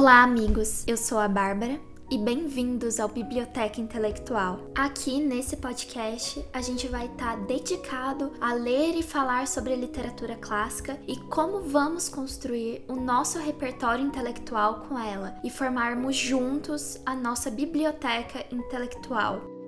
Olá, amigos! Eu sou a Bárbara e bem-vindos ao Biblioteca Intelectual. Aqui nesse podcast a gente vai estar tá dedicado a ler e falar sobre literatura clássica e como vamos construir o nosso repertório intelectual com ela e formarmos juntos a nossa biblioteca intelectual.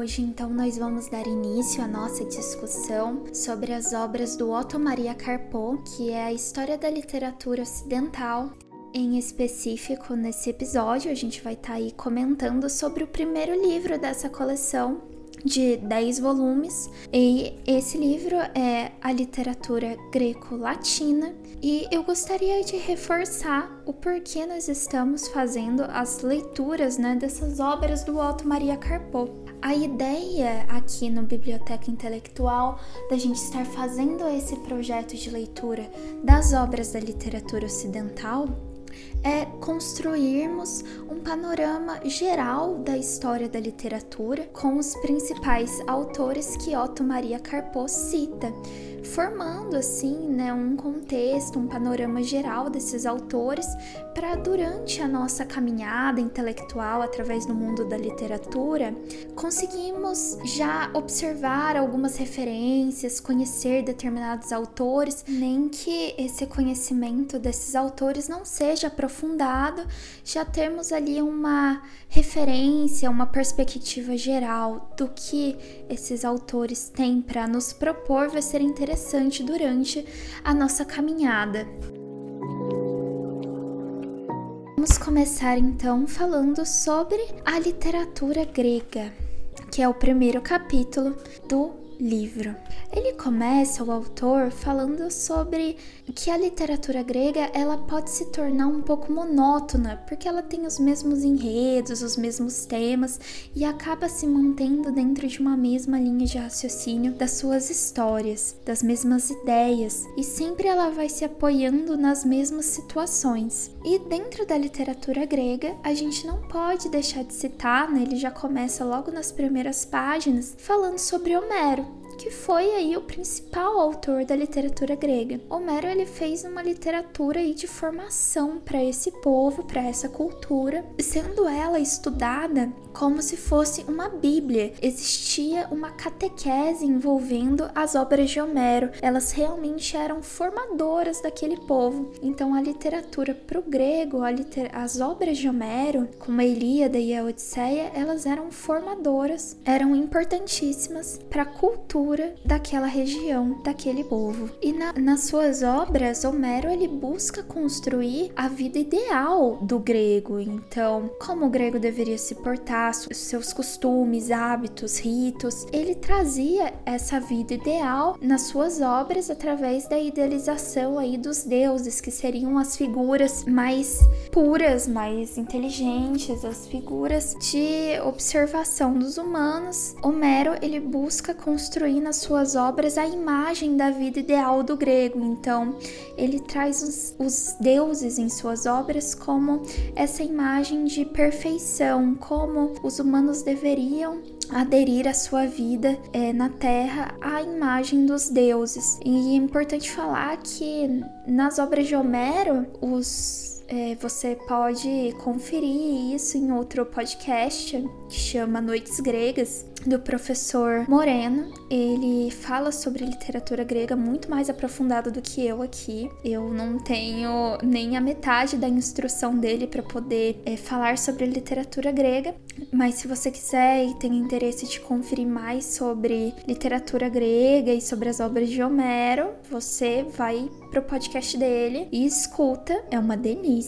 Hoje então nós vamos dar início à nossa discussão sobre as obras do Otto Maria Carpo, que é a história da literatura ocidental. Em específico, nesse episódio, a gente vai estar tá aí comentando sobre o primeiro livro dessa coleção, de 10 volumes, e esse livro é a literatura greco-latina. E eu gostaria de reforçar o porquê nós estamos fazendo as leituras né, dessas obras do Otto Maria Carpo. A ideia aqui no Biblioteca Intelectual da gente estar fazendo esse projeto de leitura das obras da literatura ocidental é construirmos um panorama geral da história da literatura com os principais autores que Otto Maria Carpo cita formando assim, né, um contexto, um panorama geral desses autores para durante a nossa caminhada intelectual através do mundo da literatura, conseguimos já observar algumas referências, conhecer determinados autores, nem que esse conhecimento desses autores não seja aprofundado, já temos ali uma referência, uma perspectiva geral do que esses autores têm para nos propor vai ser interessante interessante durante a nossa caminhada. Vamos começar então falando sobre a literatura grega, que é o primeiro capítulo do livro. Ele começa, o autor, falando sobre que a literatura grega ela pode se tornar um pouco monótona, porque ela tem os mesmos enredos, os mesmos temas e acaba se mantendo dentro de uma mesma linha de raciocínio das suas histórias, das mesmas ideias, e sempre ela vai se apoiando nas mesmas situações. E dentro da literatura grega, a gente não pode deixar de citar, né? ele já começa logo nas primeiras páginas falando sobre Homero que foi aí o principal autor da literatura grega. Homero ele fez uma literatura aí de formação para esse povo, para essa cultura, sendo ela estudada como se fosse uma Bíblia. Existia uma catequese envolvendo as obras de Homero. Elas realmente eram formadoras daquele povo. Então a literatura para o grego, liter... as obras de Homero, como a Ilíada e a Odisseia, elas eram formadoras, eram importantíssimas para a cultura cultura daquela região, daquele povo. E na, nas suas obras, Homero ele busca construir a vida ideal do grego. Então, como o grego deveria se portar, seus costumes, hábitos, ritos, ele trazia essa vida ideal nas suas obras através da idealização aí dos deuses, que seriam as figuras mais puras, mais inteligentes, as figuras de observação dos humanos. Homero ele busca construir nas suas obras a imagem da vida ideal do grego. Então, ele traz os, os deuses em suas obras como essa imagem de perfeição, como os humanos deveriam aderir a sua vida é, na Terra à imagem dos deuses. E é importante falar que nas obras de Homero, os é, você pode conferir isso em outro podcast que chama Noites Gregas, do professor Moreno. Ele fala sobre literatura grega muito mais aprofundado do que eu aqui. Eu não tenho nem a metade da instrução dele para poder é, falar sobre literatura grega, mas se você quiser e tem interesse de conferir mais sobre literatura grega e sobre as obras de Homero, você vai pro podcast dele e escuta. É uma delícia.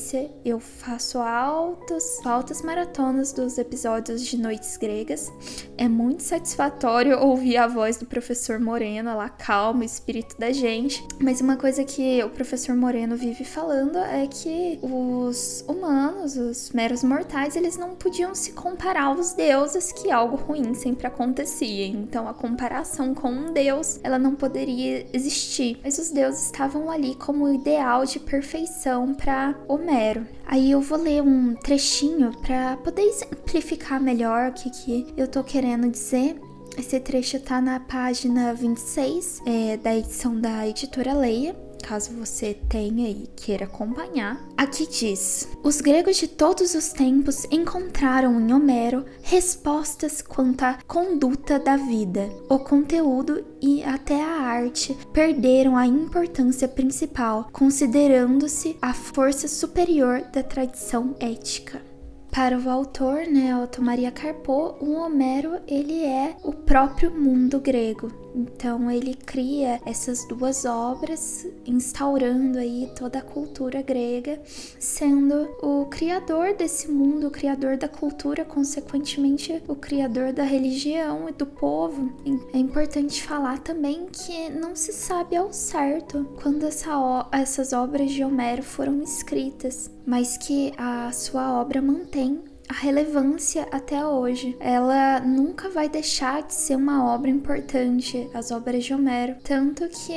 Eu faço altos, altas maratonas dos episódios de Noites Gregas. É muito satisfatório ouvir a voz do professor Moreno, ela calma o espírito da gente. Mas uma coisa que o professor Moreno vive falando é que os humanos, os meros mortais, eles não podiam se comparar aos deuses, que algo ruim sempre acontecia. Então a comparação com um deus, ela não poderia existir. Mas os deuses estavam ali como ideal de perfeição para Homero. Aí eu vou ler um trechinho para poder exemplificar melhor o que, que eu tô querendo dizer. Esse trecho tá na página 26 é, da edição da editora Leia caso você tenha e queira acompanhar. Aqui diz: Os gregos de todos os tempos encontraram em Homero respostas quanto à conduta da vida. O conteúdo e até a arte perderam a importância principal, considerando-se a força superior da tradição ética. Para o autor, né, Otto Maria Carpo, o Homero ele é o próprio mundo grego. Então ele cria essas duas obras, instaurando aí toda a cultura grega, sendo o criador desse mundo, o criador da cultura, consequentemente o criador da religião e do povo. É importante falar também que não se sabe ao certo quando essa, essas obras de Homero foram escritas, mas que a sua obra mantém a relevância até hoje. Ela nunca vai deixar de ser uma obra importante, as obras de Homero, tanto que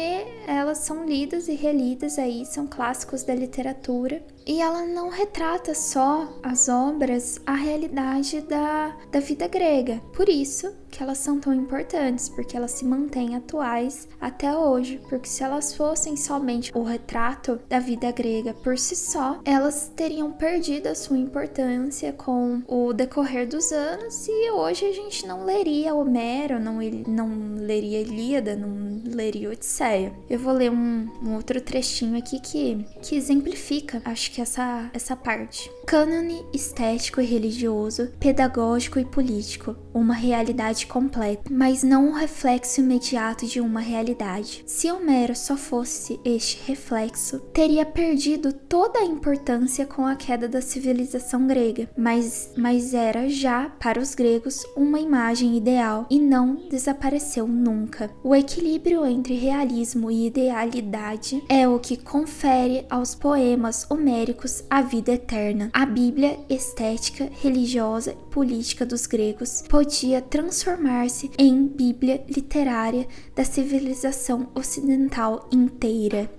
elas são lidas e relidas aí, são clássicos da literatura e ela não retrata só as obras, a realidade da, da vida grega. Por isso que elas são tão importantes, porque elas se mantêm atuais até hoje. Porque se elas fossem somente o retrato da vida grega por si só, elas teriam perdido a sua importância com o decorrer dos anos e hoje a gente não leria Homero, não, não leria Ilíada, não leria Odisseia. Eu vou ler um, um outro trechinho aqui que, que exemplifica, acho que essa, essa parte. Cânone estético e religioso, pedagógico e político, uma realidade completa, mas não um reflexo imediato de uma realidade. Se Homero só fosse este reflexo, teria perdido toda a importância com a queda da civilização grega, mas, mas era já, para os gregos, uma imagem ideal e não desapareceu nunca. O equilíbrio entre realismo e idealidade é o que confere aos poemas homéricos a vida eterna. A Bíblia estética, religiosa e política dos gregos podia transformar-se em Bíblia literária da civilização ocidental inteira.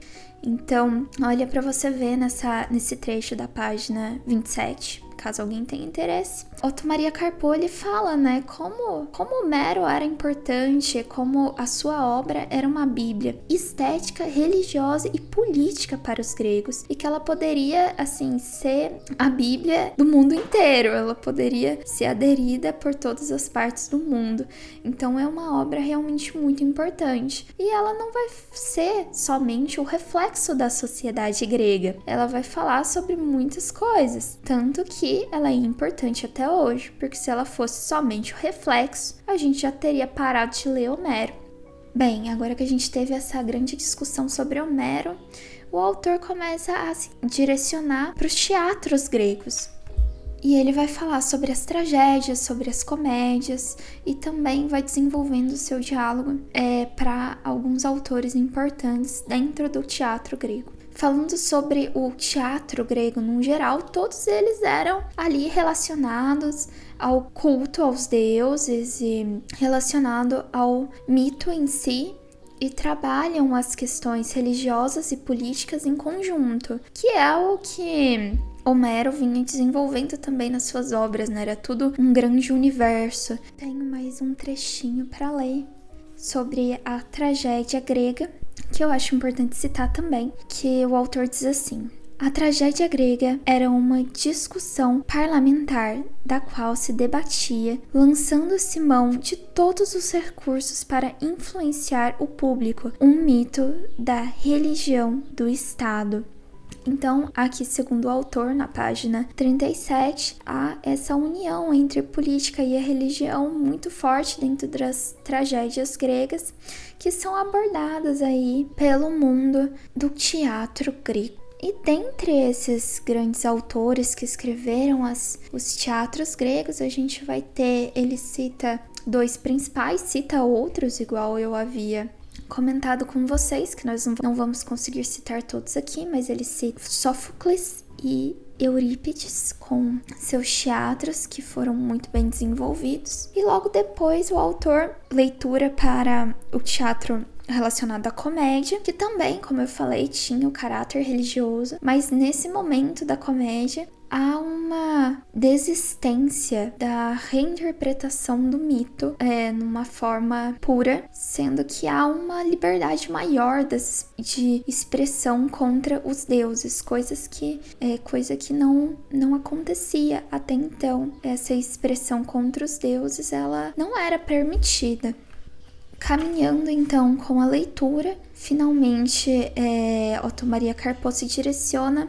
Então, olha para você ver nessa, nesse trecho da página 27 caso alguém tenha interesse. Otto Maria Carpo ele fala, né, como como Homero era importante, como a sua obra era uma bíblia estética, religiosa e política para os gregos e que ela poderia assim ser a bíblia do mundo inteiro, ela poderia ser aderida por todas as partes do mundo. Então é uma obra realmente muito importante. E ela não vai ser somente o reflexo da sociedade grega. Ela vai falar sobre muitas coisas, tanto que ela é importante até hoje, porque se ela fosse somente o reflexo, a gente já teria parado de ler Homero. Bem, agora que a gente teve essa grande discussão sobre Homero, o autor começa a se direcionar para os teatros gregos. E ele vai falar sobre as tragédias, sobre as comédias e também vai desenvolvendo o seu diálogo é, para alguns autores importantes dentro do teatro grego falando sobre o teatro grego no geral, todos eles eram ali relacionados ao culto aos deuses e relacionado ao mito em si e trabalham as questões religiosas e políticas em conjunto, que é o que Homero vinha desenvolvendo também nas suas obras, né? Era tudo um grande universo. Tenho mais um trechinho para ler sobre a tragédia grega que eu acho importante citar também, que o autor diz assim: a tragédia grega era uma discussão parlamentar da qual se debatia, lançando-se mão de todos os recursos para influenciar o público, um mito da religião do Estado. Então, aqui, segundo o autor, na página 37, há essa união entre política e a religião muito forte dentro das tragédias gregas que são abordadas aí pelo mundo do teatro grego. E dentre esses grandes autores que escreveram as, os teatros gregos, a gente vai ter, ele cita dois principais, cita outros, igual eu havia comentado com vocês, que nós não vamos conseguir citar todos aqui, mas ele cita Sófocles e Eurípides com seus teatros que foram muito bem desenvolvidos. E logo depois o autor leitura para o teatro relacionado à comédia, que também, como eu falei, tinha o caráter religioso, mas nesse momento da comédia há uma desistência da reinterpretação do mito é, numa forma pura, sendo que há uma liberdade maior das, de expressão contra os deuses, coisas que é coisa que não não acontecia até então. Essa expressão contra os deuses ela não era permitida. Caminhando então com a leitura, finalmente é, Otto Maria Carpo se direciona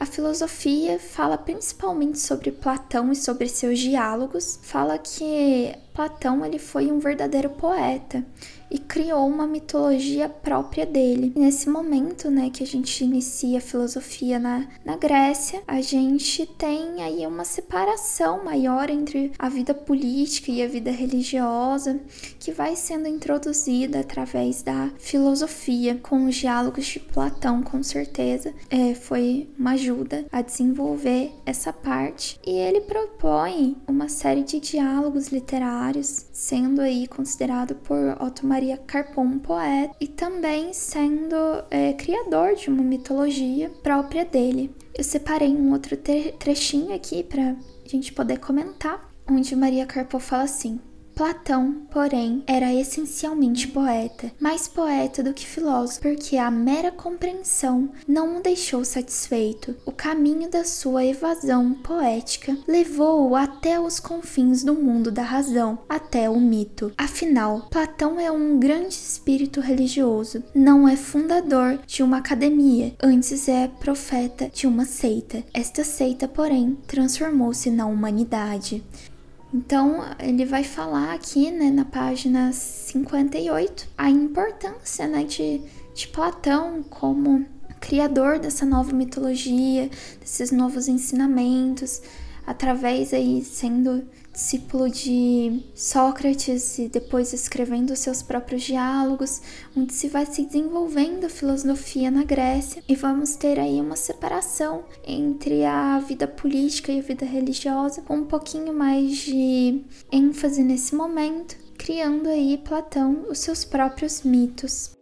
a filosofia fala principalmente sobre Platão e sobre seus diálogos. Fala que Platão ele foi um verdadeiro poeta e criou uma mitologia própria dele. E nesse momento, né, que a gente inicia a filosofia na, na Grécia, a gente tem aí uma separação maior entre a vida política e a vida religiosa, que vai sendo introduzida através da filosofia, com os diálogos de Platão, com certeza, é, foi uma ajuda a desenvolver essa parte. E ele propõe uma série de diálogos literários, sendo aí considerado por Otto Maria Carpon, um poeta, e também sendo é, criador de uma mitologia própria dele. Eu separei um outro trechinho aqui para a gente poder comentar, onde Maria Carpo fala assim: Platão, porém, era essencialmente poeta, mais poeta do que filósofo, porque a mera compreensão não o deixou satisfeito. O caminho da sua evasão poética levou-o até os confins do mundo da razão, até o mito. Afinal, Platão é um grande espírito religioso, não é fundador de uma academia, antes é profeta de uma seita. Esta seita, porém, transformou-se na humanidade. Então, ele vai falar aqui, né, na página 58, a importância, né, de, de Platão como criador dessa nova mitologia, desses novos ensinamentos, através aí sendo discípulo de Sócrates e depois escrevendo seus próprios diálogos, onde se vai se desenvolvendo a filosofia na Grécia e vamos ter aí uma separação entre a vida política e a vida religiosa, com um pouquinho mais de ênfase nesse momento, criando aí Platão os seus próprios mitos.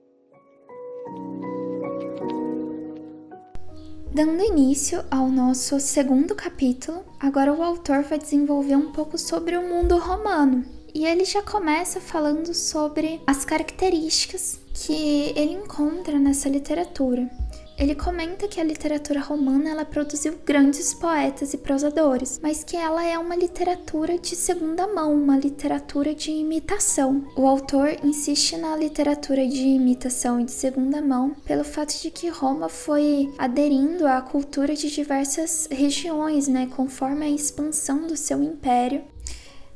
Dando início ao nosso segundo capítulo, agora o autor vai desenvolver um pouco sobre o mundo romano. E ele já começa falando sobre as características que ele encontra nessa literatura. Ele comenta que a literatura romana ela produziu grandes poetas e prosadores, mas que ela é uma literatura de segunda mão, uma literatura de imitação. O autor insiste na literatura de imitação e de segunda mão pelo fato de que Roma foi aderindo à cultura de diversas regiões, né, conforme a expansão do seu império.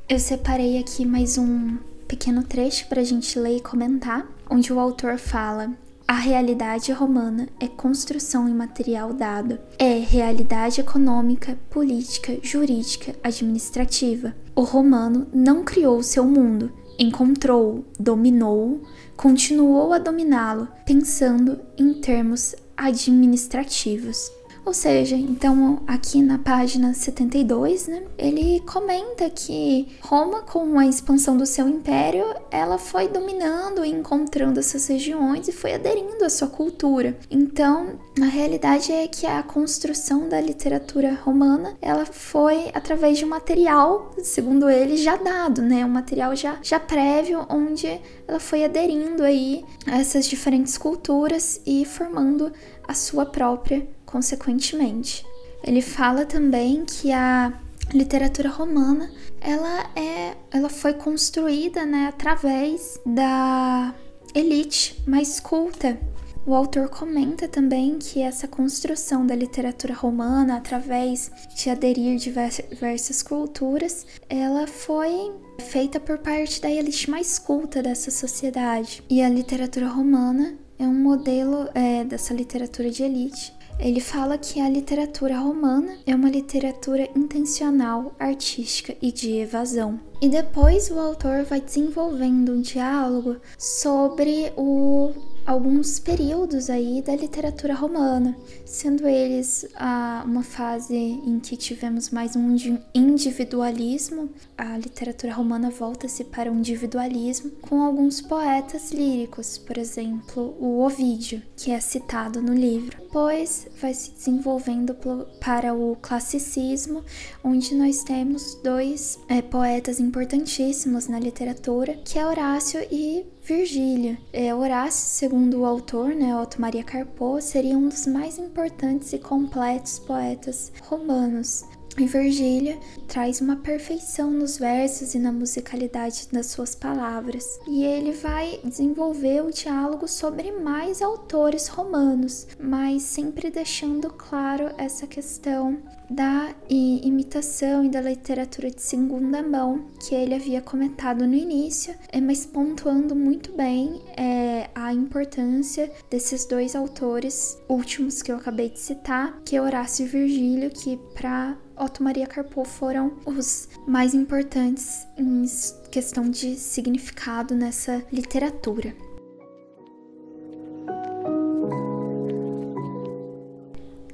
Eu separei aqui mais um pequeno trecho para a gente ler e comentar, onde o autor fala a realidade romana é construção imaterial dado, é realidade econômica, política, jurídica, administrativa. O romano não criou seu mundo, encontrou-o, dominou-o, continuou a dominá-lo, pensando em termos administrativos. Ou seja, então aqui na página 72, né, ele comenta que Roma, com a expansão do seu império, ela foi dominando e encontrando essas regiões e foi aderindo à sua cultura. Então, a realidade é que a construção da literatura romana, ela foi através de um material, segundo ele, já dado, né, um material já, já prévio, onde ela foi aderindo aí a essas diferentes culturas e formando a sua própria consequentemente. Ele fala também que a literatura romana ela é ela foi construída né, através da elite mais culta o autor comenta também que essa construção da literatura romana através de aderir diversas culturas, ela foi feita por parte da elite mais culta dessa sociedade. E a literatura romana é um modelo é, dessa literatura de elite ele fala que a literatura romana é uma literatura intencional, artística e de evasão. E depois o autor vai desenvolvendo um diálogo sobre o alguns períodos aí da literatura romana, sendo eles a, uma fase em que tivemos mais um individualismo, a literatura romana volta-se para o individualismo, com alguns poetas líricos, por exemplo, o Ovídio, que é citado no livro. Depois vai se desenvolvendo para o classicismo, onde nós temos dois é, poetas importantíssimos na literatura, que é Horácio e Virgílio. É, Horácio, segundo o autor, né, Otto Maria Carpo, seria um dos mais importantes e completos poetas romanos. E Virgílio traz uma perfeição nos versos e na musicalidade das suas palavras. E ele vai desenvolver o diálogo sobre mais autores romanos, mas sempre deixando claro essa questão da imitação e da literatura de segunda mão que ele havia comentado no início, é, mas pontuando muito bem é, a importância desses dois autores últimos que eu acabei de citar, que é Horácio e Virgílio, que para Otto Maria Carpo foram os mais importantes em questão de significado nessa literatura.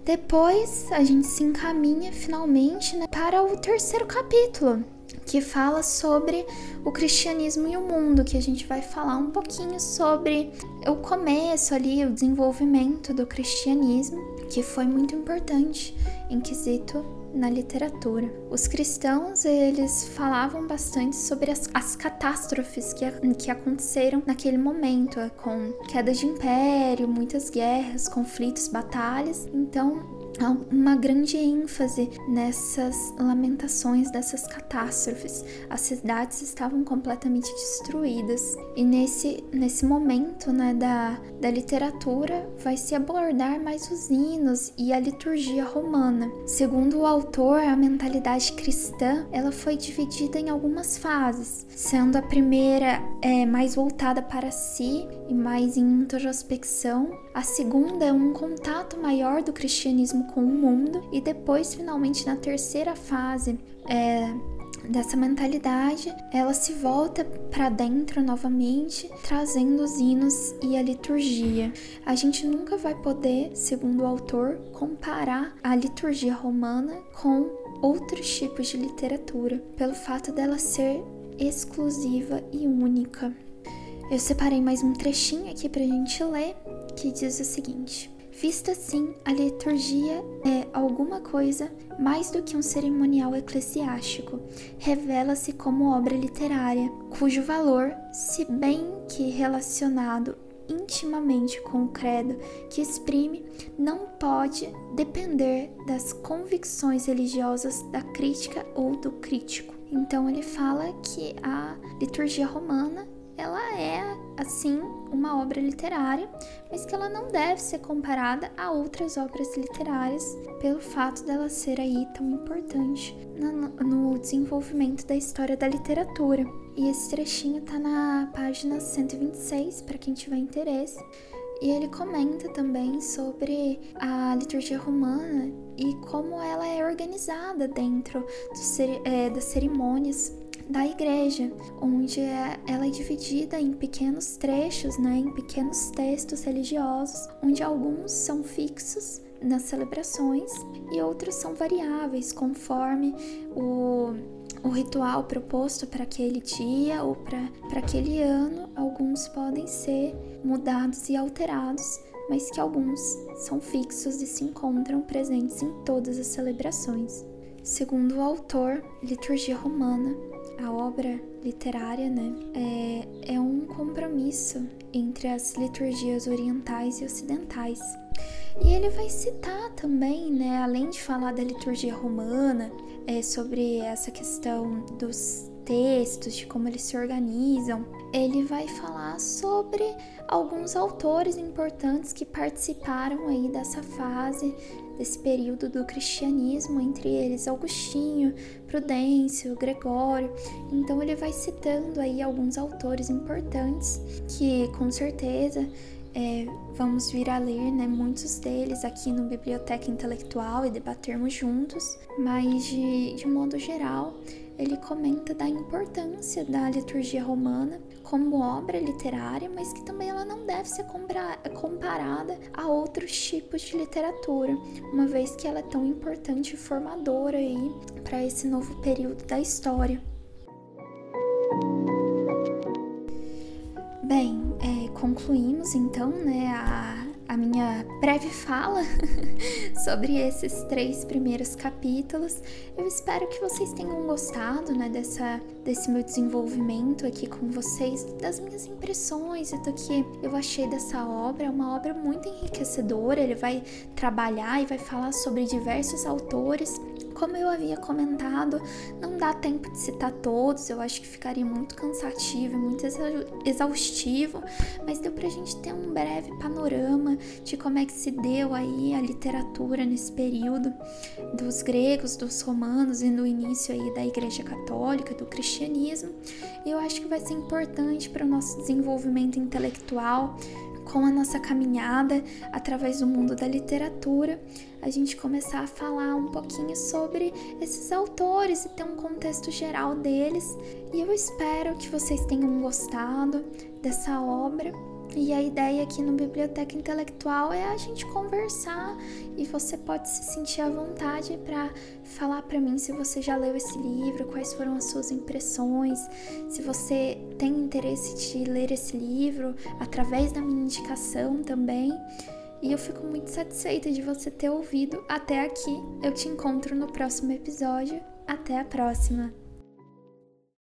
Depois a gente se encaminha finalmente né, para o terceiro capítulo, que fala sobre o cristianismo e o mundo, que a gente vai falar um pouquinho sobre o começo ali, o desenvolvimento do cristianismo, que foi muito importante em quesito na literatura. Os cristãos, eles falavam bastante sobre as, as catástrofes que, que aconteceram naquele momento, com queda de império, muitas guerras, conflitos, batalhas. Então, há uma grande ênfase nessas lamentações dessas catástrofes. As cidades estavam completamente destruídas e nesse, nesse momento né, da, da literatura vai se abordar mais os hinos e a liturgia romana. Segundo o autor, a mentalidade cristã ela foi dividida em algumas fases, sendo a primeira é, mais voltada para si e mais em introspecção, a segunda é um contato maior do cristianismo com o mundo, e depois, finalmente, na terceira fase, é, dessa mentalidade, ela se volta para dentro novamente, trazendo os hinos e a liturgia. A gente nunca vai poder, segundo o autor, comparar a liturgia romana com outros tipos de literatura, pelo fato dela ser exclusiva e única. Eu separei mais um trechinho aqui para a gente ler, que diz o seguinte: Vista assim, a liturgia é alguma coisa mais do que um cerimonial eclesiástico. Revela-se como obra literária, cujo valor, se bem que relacionado intimamente com o credo que exprime, não pode depender das convicções religiosas da crítica ou do crítico. Então ele fala que a liturgia romana ela é assim uma obra literária, mas que ela não deve ser comparada a outras obras literárias pelo fato dela ser aí tão importante no desenvolvimento da história da literatura. E esse trechinho tá na página 126 para quem tiver interesse. E ele comenta também sobre a liturgia romana e como ela é organizada dentro do, é, das cerimônias da igreja, onde é, ela é dividida em pequenos trechos, né, em pequenos textos religiosos, onde alguns são fixos nas celebrações e outros são variáveis conforme o, o ritual proposto para aquele dia ou para aquele ano. Alguns podem ser mudados e alterados, mas que alguns são fixos e se encontram presentes em todas as celebrações. Segundo o autor, liturgia romana a obra literária, né, é, é um compromisso entre as liturgias orientais e ocidentais. E ele vai citar também, né, além de falar da liturgia romana, é, sobre essa questão dos textos, de como eles se organizam, ele vai falar sobre alguns autores importantes que participaram aí dessa fase desse período do cristianismo, entre eles Augustinho, Prudêncio, Gregório. Então ele vai citando aí alguns autores importantes que com certeza é, vamos vir a ler né, muitos deles aqui no Biblioteca Intelectual e debatermos juntos, mas de, de modo geral, ele comenta da importância da liturgia romana como obra literária, mas que também ela não deve ser comparada a outros tipos de literatura, uma vez que ela é tão importante e formadora aí para esse novo período da história. Bem, é, concluímos então né, a, a minha breve fala sobre esses três primeiros capítulos. Eu espero que vocês tenham gostado né, dessa, desse meu desenvolvimento aqui com vocês, das minhas impressões e do que eu achei dessa obra. É uma obra muito enriquecedora. Ele vai trabalhar e vai falar sobre diversos autores como eu havia comentado, não dá tempo de citar todos, eu acho que ficaria muito cansativo e muito exaustivo, mas deu pra gente ter um breve panorama de como é que se deu aí a literatura nesse período dos gregos, dos romanos e no início aí da Igreja Católica, do cristianismo. Eu acho que vai ser importante para o nosso desenvolvimento intelectual, com a nossa caminhada através do mundo da literatura, a gente começar a falar um pouquinho sobre esses autores e ter um contexto geral deles. E eu espero que vocês tenham gostado dessa obra e a ideia aqui no Biblioteca Intelectual é a gente conversar e você pode se sentir à vontade para falar para mim se você já leu esse livro, quais foram as suas impressões, se você tem interesse de ler esse livro através da minha indicação também. E eu fico muito satisfeita de você ter ouvido até aqui. Eu te encontro no próximo episódio. Até a próxima!